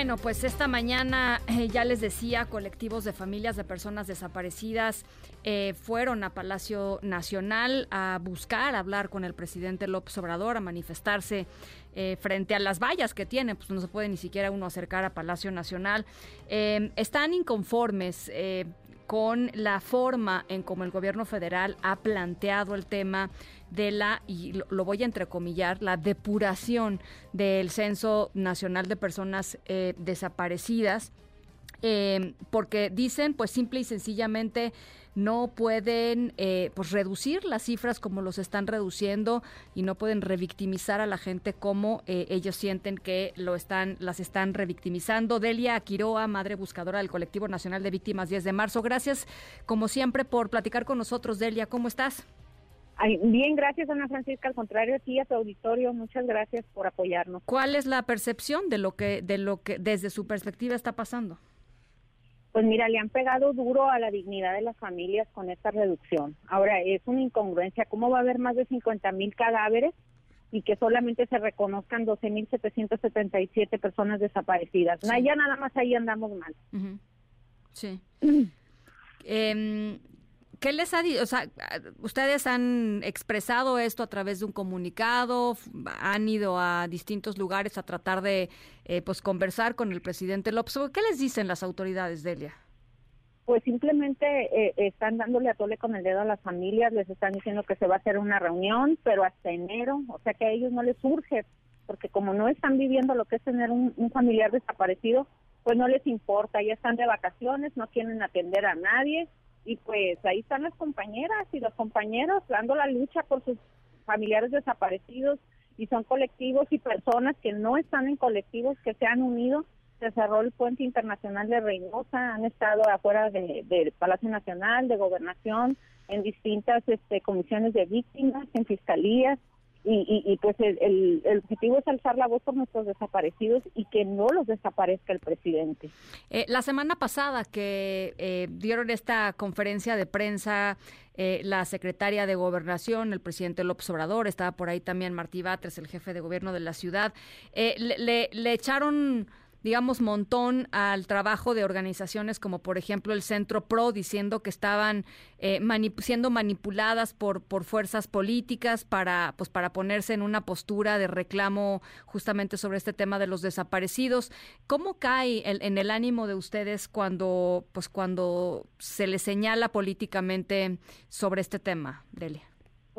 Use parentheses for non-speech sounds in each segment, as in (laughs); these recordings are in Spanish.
Bueno, pues esta mañana eh, ya les decía, colectivos de familias de personas desaparecidas eh, fueron a Palacio Nacional a buscar hablar con el presidente López Obrador, a manifestarse eh, frente a las vallas que tienen, pues no se puede ni siquiera uno acercar a Palacio Nacional. están inconformes con la forma en cómo el gobierno federal ha planteado el tema de la, y lo, voy a entrecomillar, la depuración del Censo Nacional de Personas eh, Desaparecidas. Eh, porque dicen, pues simple y sencillamente no pueden eh, pues reducir las cifras como los están reduciendo y no pueden revictimizar a la gente como ellos sienten que lo están las están revictimizando. Delia Quiroa, madre buscadora del colectivo nacional de víctimas 10 de marzo. Gracias como siempre por platicar con nosotros, Delia. ¿Cómo estás? bien, gracias Ana Francisca. Al contrario, sí a tu auditorio, muchas gracias por apoyarnos. ¿Cuál es la percepción de lo que, de lo que desde su perspectiva está pasando? Pues mira, le han pegado duro a la dignidad de las familias con esta reducción. Ahora, es una incongruencia. ¿Cómo va a haber más de 50 mil cadáveres y que solamente se reconozcan 12.777 personas desaparecidas? ya nada más ahí andamos mal. Sí. (clears throat) ¿Qué les ha dicho? O sea, ustedes han expresado esto a través de un comunicado, han ido a distintos lugares a tratar de eh, pues conversar con el presidente López. ¿Qué les dicen las autoridades, Delia? Pues simplemente eh, están dándole a tole con el dedo a las familias, les están diciendo que se va a hacer una reunión, pero hasta enero, o sea que a ellos no les surge, porque como no están viviendo lo que es tener un familiar desaparecido, pues no les importa, ya están de vacaciones, no quieren atender a nadie, y pues ahí están las compañeras y los compañeros dando la lucha por sus familiares desaparecidos y son colectivos y personas que no están en colectivos que se han unido. Se cerró el puente internacional de Reynosa, han estado afuera del Palacio Nacional, de Gobernación, en distintas este, comisiones de víctimas, en fiscalías, y, y, pues el, el, objetivo es alzar la voz por nuestros desaparecidos y que no los desaparezca el presidente. Eh, la semana pasada que eh, dieron esta conferencia de prensa eh, la secretaria de Gobernación, el presidente López Obrador, estaba por ahí también Martí Batres, el jefe de gobierno de la ciudad, le, le echaron digamos, montón al trabajo de organizaciones como, por ejemplo, el Centro PRO, diciendo que estaban eh, siendo manipuladas por, por fuerzas políticas para, pues, para ponerse en una postura de reclamo justamente sobre este tema de los desaparecidos. ¿Cómo cae en el ánimo de ustedes cuando, pues, cuando se les señala políticamente sobre este tema, Delia?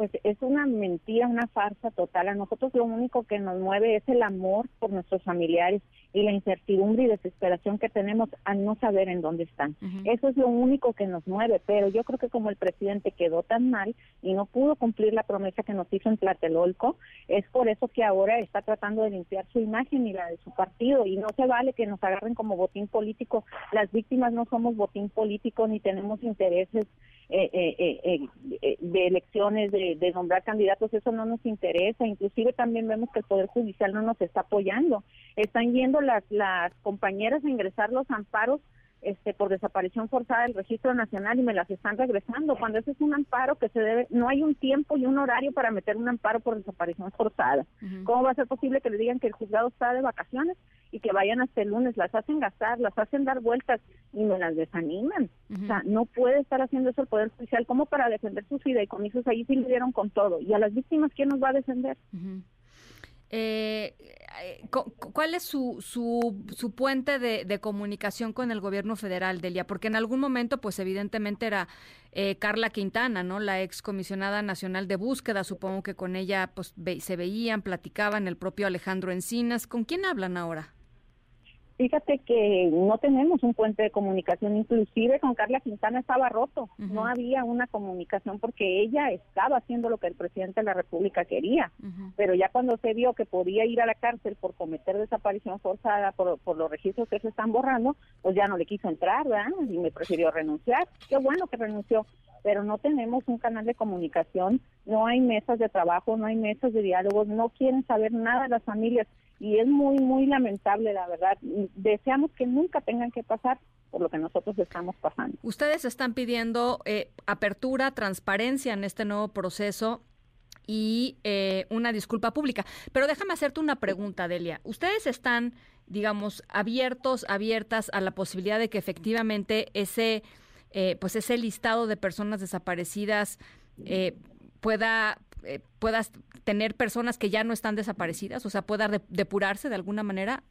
pues es una mentira, una farsa total. A nosotros lo único que nos mueve es el amor por nuestros familiares y la incertidumbre y desesperación que tenemos al no saber en dónde están. Eso es lo único que nos mueve, pero yo creo que como el presidente quedó tan mal y no pudo cumplir la promesa que nos hizo en Tlatelolco, es por eso que ahora está tratando de limpiar su imagen y la de su partido y no se vale que nos agarren como botín político. Las víctimas no somos botín político ni tenemos intereses de elecciones, de, de, nombrar candidatos, eso no nos interesa. Inclusive también vemos que el Poder Judicial no nos está apoyando. Están yendo las, las compañeras a ingresar los amparos este, por desaparición forzada del registro nacional y me las están regresando. Cuando ese es un amparo que se debe, no hay un tiempo y un horario para meter un amparo por desaparición forzada. ¿Cómo va a ser posible que le digan que el juzgado está de vacaciones y que vayan hasta el lunes? Las hacen gastar, las hacen dar vueltas y me las desaniman. O sea, no puede estar haciendo eso el Poder Judicial como para defender sus fideicomisos. Ahí sí le dieron con todo. ¿Y a las víctimas quién nos va a defender? Eh ¿Cuál es su, su, su puente de, comunicación con el gobierno federal, Delia? Porque en algún momento, pues evidentemente era eh, Carla Quintana, ¿no? La ex comisionada nacional de búsqueda. Supongo que con ella pues se veían, platicaban, el propio Alejandro Encinas. ¿Con quién hablan ahora? Fíjate que no tenemos un puente de comunicación, inclusive con Carla Quintana estaba roto, no había una comunicación porque ella estaba haciendo lo que el presidente de la República quería, pero ya cuando se vio que podía ir a la cárcel por cometer desaparición forzada por, los registros que se están borrando, pues ya no le quiso entrar, ¿verdad? Y me prefirió renunciar. Qué bueno que renunció, pero no tenemos un canal de comunicación, no hay mesas de trabajo, no hay mesas de diálogos, no quieren saber nada de las familias y es muy, muy lamentable, la verdad. Deseamos que nunca tengan que pasar por lo que nosotros estamos pasando. Ustedes están pidiendo eh, apertura, transparencia en este nuevo proceso y eh, una disculpa pública. Pero déjame hacerte una pregunta, Delia. ¿Ustedes están, digamos, abiertos, abiertas a la posibilidad de que efectivamente ese, eh, pues ese listado de personas desaparecidas pueda eh, puedas tener personas que ya no están desaparecidas, o sea, pueda depurarse de alguna manera?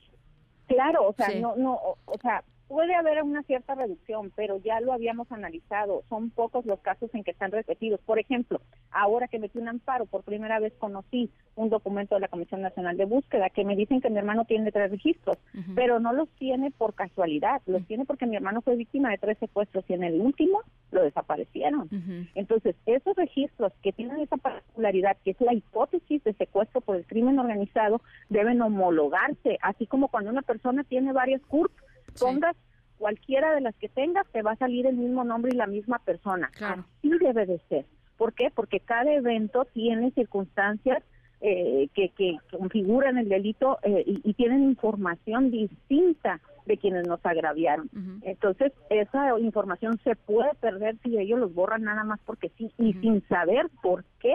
Claro, o sea, no, no, o sea, puede haber una cierta reducción, pero ya lo habíamos analizado. Son pocos los casos en que están repetidos. Por ejemplo, ahora que metí un amparo, por primera vez conocí un documento de la Comisión Nacional de Búsqueda que me dicen que mi hermano tiene tres registros, pero no los tiene por casualidad, los tiene porque mi hermano fue víctima de tres secuestros y en el último lo desaparecieron. Entonces, esos registros que tienen esa particularidad, que es la hipótesis de secuestro por el crimen organizado, deben homologarse, así como cuando una persona tiene varias CURP, pongas cualquiera de las que tengas, te va a salir el mismo nombre y la misma persona. Claro. Así debe de ser. ¿Por qué? Porque cada evento tiene circunstancias eh, que, que, configuran el delito eh, y, tienen información distinta de quienes nos agraviaron. Entonces, esa información se puede perder si ellos los borran nada más porque sí y sin saber por qué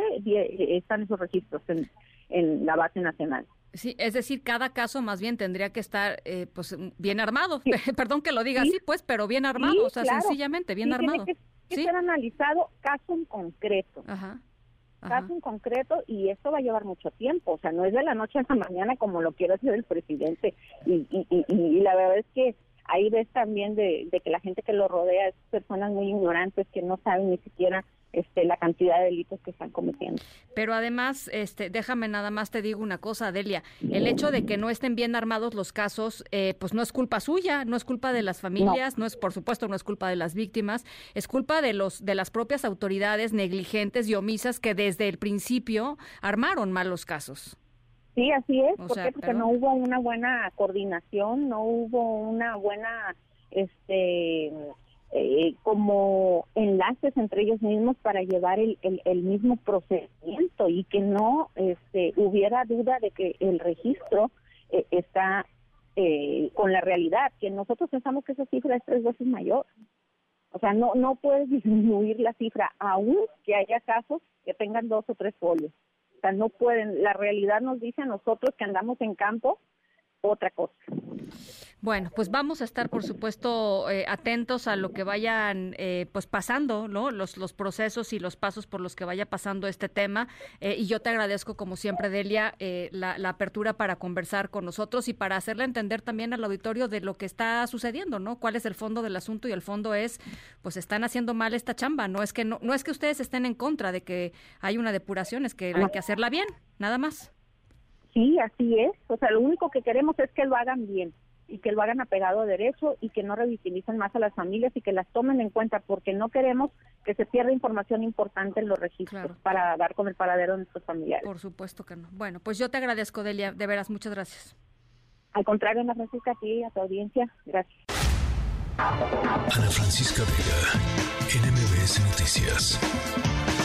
están esos registros en, en la base nacional. Sí, es decir, cada caso más bien tendría que estar eh, pues bien armado. (laughs) Perdón que lo diga así, pues, pero bien armado, o sea, sencillamente bien armado. Tiene que, ser analizado caso en concreto. Ajá, Caso en concreto y esto va a llevar mucho tiempo, o sea, no es de la noche a la mañana como lo quiere hacer el presidente. Y, y, y, y la verdad es que ahí ves también de, de que la gente que lo rodea es personas muy ignorantes que no saben ni siquiera este, la cantidad de delitos que están cometiendo. Pero además, este, déjame nada más te digo una cosa, Delia, el hecho de que no estén bien armados los casos, eh, pues no es culpa suya, no es culpa de las familias, no. es, por supuesto, no es culpa de las víctimas, es culpa de los, de las propias autoridades negligentes y omisas que desde el principio armaron mal los casos. Sí, así es, porque no hubo una buena coordinación, no hubo una buena este eh, como enlaces entre ellos mismos para llevar el, el, mismo procedimiento y que no este, hubiera duda de que el registro eh, está eh, con la realidad, que nosotros pensamos que esa cifra es tres veces mayor. O sea, no, no puedes (laughs) disminuir la cifra, aún que haya casos que tengan dos o tres folios. No pueden, la realidad nos dice a nosotros que andamos en campo otra cosa. Bueno, pues vamos a estar, por supuesto, eh, atentos a lo que vayan eh, pues pasando, ¿no? Los, los procesos y los pasos por los que vaya pasando este tema. Eh, y yo te agradezco, como siempre, Delia, la, la, apertura para conversar con nosotros y para hacerle entender también al auditorio de lo que está sucediendo, ¿no? Cuál es el fondo del asunto y el fondo es, pues están haciendo mal esta chamba. No es que no, no es que ustedes estén en contra de que hay una depuración, es que hay que hacerla bien, nada más. Sí, así es. O sea, lo único que queremos es que lo hagan bien y que lo hagan apegado a derecho y que no revictimicen más a las familias y que las tomen en cuenta porque no queremos que se pierda información importante en los registros para dar con el paradero de nuestros familiares. Por supuesto que no. Bueno, pues yo te agradezco, Delia, de veras, muchas gracias. Al contrario, Ana Francisca, a ti y a tu audiencia, gracias. Ana Francisca Vega, NMBS Noticias.